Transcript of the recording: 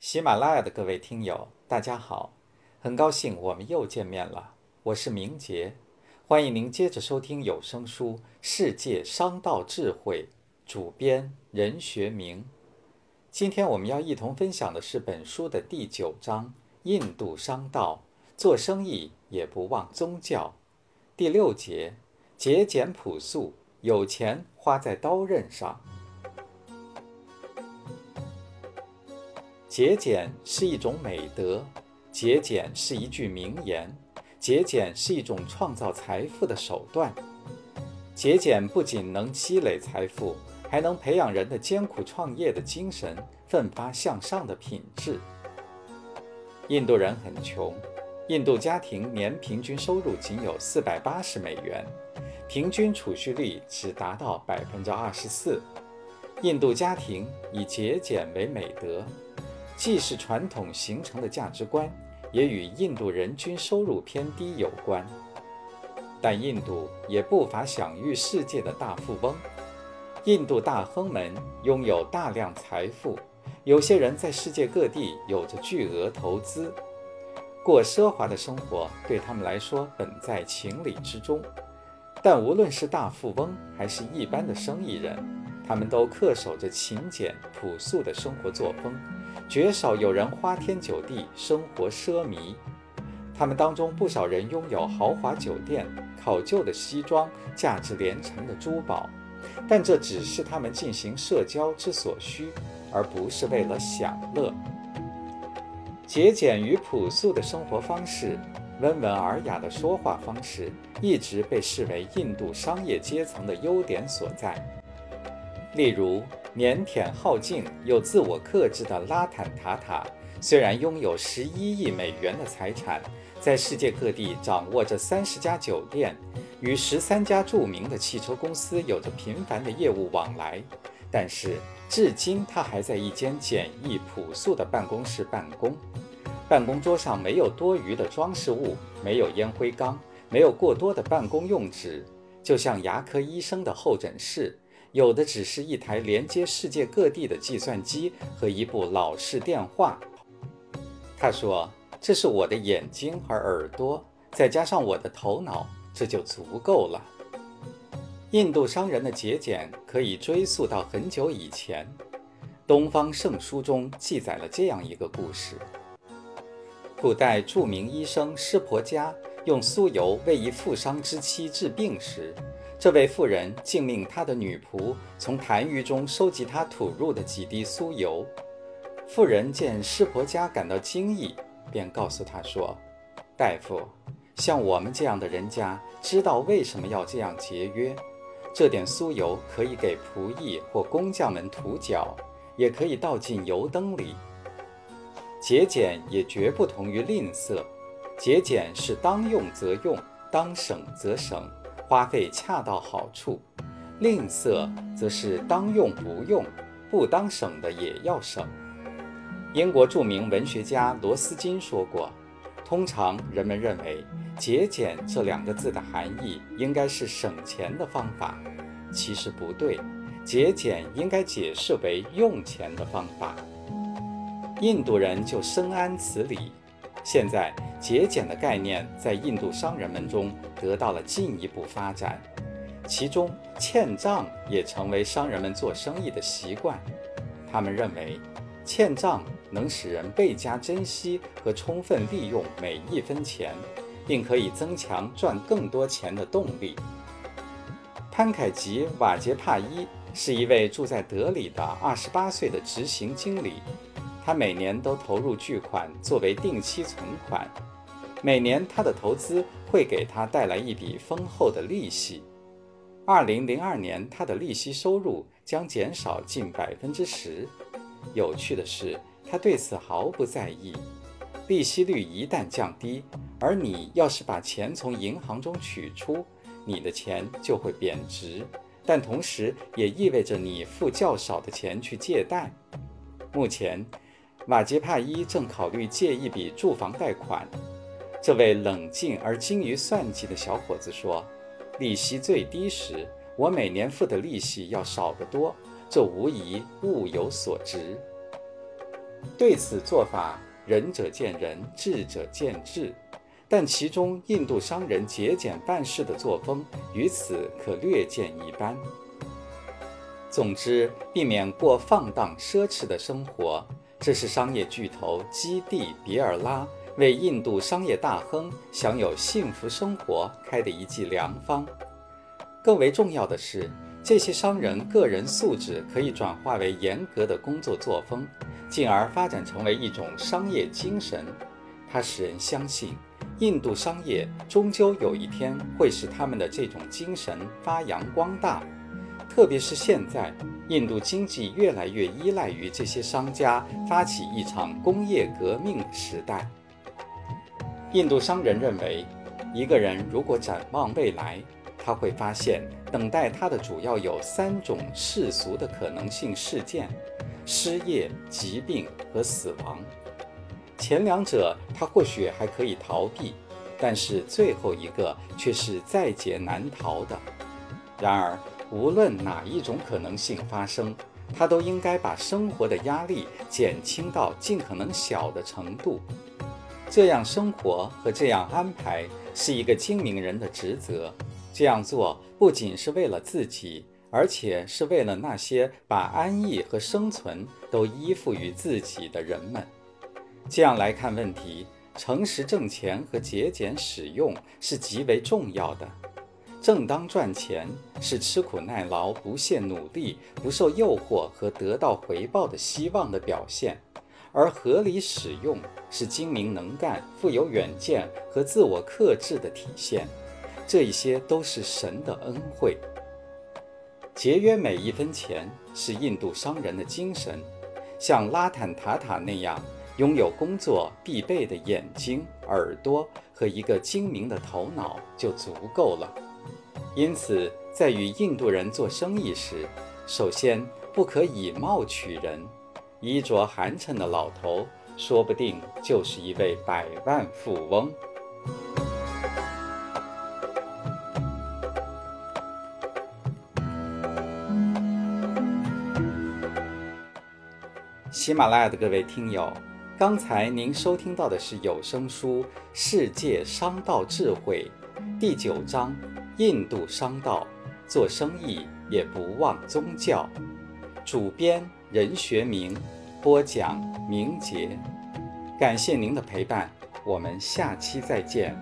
喜马拉雅的各位听友，大家好，很高兴我们又见面了。我是明杰，欢迎您接着收听有声书《世界商道智慧》，主编任学明。今天我们要一同分享的是本书的第九章：印度商道，做生意也不忘宗教。第六节：节俭朴素，有钱花在刀刃上。节俭是一种美德，节俭是一句名言，节俭是一种创造财富的手段。节俭不仅能积累财富，还能培养人的艰苦创业的精神、奋发向上的品质。印度人很穷，印度家庭年平均收入仅有四百八十美元，平均储蓄率只达到百分之二十四。印度家庭以节俭为美德。既是传统形成的价值观，也与印度人均收入偏低有关。但印度也不乏享誉世界的大富翁，印度大亨们拥有大量财富，有些人在世界各地有着巨额投资，过奢华的生活对他们来说本在情理之中。但无论是大富翁还是一般的生意人，他们都恪守着勤俭朴素的生活作风。绝少有人花天酒地，生活奢靡。他们当中不少人拥有豪华酒店、考究的西装、价值连城的珠宝，但这只是他们进行社交之所需，而不是为了享乐。节俭与朴素的生活方式，温文尔雅的说话方式，一直被视为印度商业阶层的优点所在。例如。腼腆好静又自我克制的拉坦塔塔，虽然拥有十一亿美元的财产，在世界各地掌握着三十家酒店，与十三家著名的汽车公司有着频繁的业务往来，但是至今他还在一间简易朴素的办公室办公。办公桌上没有多余的装饰物，没有烟灰缸，没有过多的办公用纸，就像牙科医生的候诊室。有的只是一台连接世界各地的计算机和一部老式电话。他说：“这是我的眼睛和耳朵，再加上我的头脑，这就足够了。”印度商人的节俭可以追溯到很久以前，《东方圣书》中记载了这样一个故事：古代著名医生湿婆家用酥油为一富商之妻治病时。这位妇人竟命他的女仆从痰盂中收集他吐入的几滴酥油。妇人见湿婆家感到惊异，便告诉他说：“大夫，像我们这样的人家，知道为什么要这样节约。这点酥油可以给仆役或工匠们涂脚，也可以倒进油灯里。节俭也绝不同于吝啬，节俭是当用则用，当省则省。”花费恰到好处，吝啬则是当用不用，不当省的也要省。英国著名文学家罗斯金说过：“通常人们认为‘节俭’这两个字的含义应该是省钱的方法，其实不对，节俭应该解释为用钱的方法。印度人就深谙此理。”现在，节俭的概念在印度商人们中得到了进一步发展，其中欠账也成为商人们做生意的习惯。他们认为，欠账能使人倍加珍惜和充分利用每一分钱，并可以增强赚更多钱的动力。潘凯吉·瓦杰帕伊是一位住在德里的28岁的执行经理。他每年都投入巨款作为定期存款，每年他的投资会给他带来一笔丰厚的利息。二零零二年，他的利息收入将减少近百分之十。有趣的是，他对此毫不在意。利息率一旦降低，而你要是把钱从银行中取出，你的钱就会贬值，但同时也意味着你付较少的钱去借贷。目前。瓦吉帕伊正考虑借一笔住房贷款。这位冷静而精于算计的小伙子说：“利息最低时，我每年付的利息要少得多，这无疑物有所值。”对此做法，仁者见仁，智者见智。但其中印度商人节俭办事的作风与此可略见一斑。总之，避免过放荡奢侈的生活，这是商业巨头基蒂比尔拉为印度商业大亨享有幸福生活开的一剂良方。更为重要的是，这些商人个人素质可以转化为严格的工作作风，进而发展成为一种商业精神。它使人相信，印度商业终究有一天会使他们的这种精神发扬光大。特别是现在，印度经济越来越依赖于这些商家发起一场工业革命时代。印度商人认为，一个人如果展望未来，他会发现等待他的主要有三种世俗的可能性事件：失业、疾病和死亡。前两者他或许还可以逃避，但是最后一个却是在劫难逃的。然而，无论哪一种可能性发生，他都应该把生活的压力减轻到尽可能小的程度。这样生活和这样安排是一个精明人的职责。这样做不仅是为了自己，而且是为了那些把安逸和生存都依附于自己的人们。这样来看问题，诚实挣钱和节俭使用是极为重要的。正当赚钱是吃苦耐劳、不懈努力、不受诱惑和得到回报的希望的表现，而合理使用是精明能干、富有远见和自我克制的体现。这一些都是神的恩惠。节约每一分钱是印度商人的精神，像拉坦塔塔那样拥有工作必备的眼睛、耳朵和一个精明的头脑就足够了。因此，在与印度人做生意时，首先不可以貌取人。衣着寒碜的老头，说不定就是一位百万富翁。喜马拉雅的各位听友，刚才您收听到的是有声书《世界商道智慧》第九章《印度商道》，做生意也不忘宗教。主编任学明，播讲明杰。感谢您的陪伴，我们下期再见。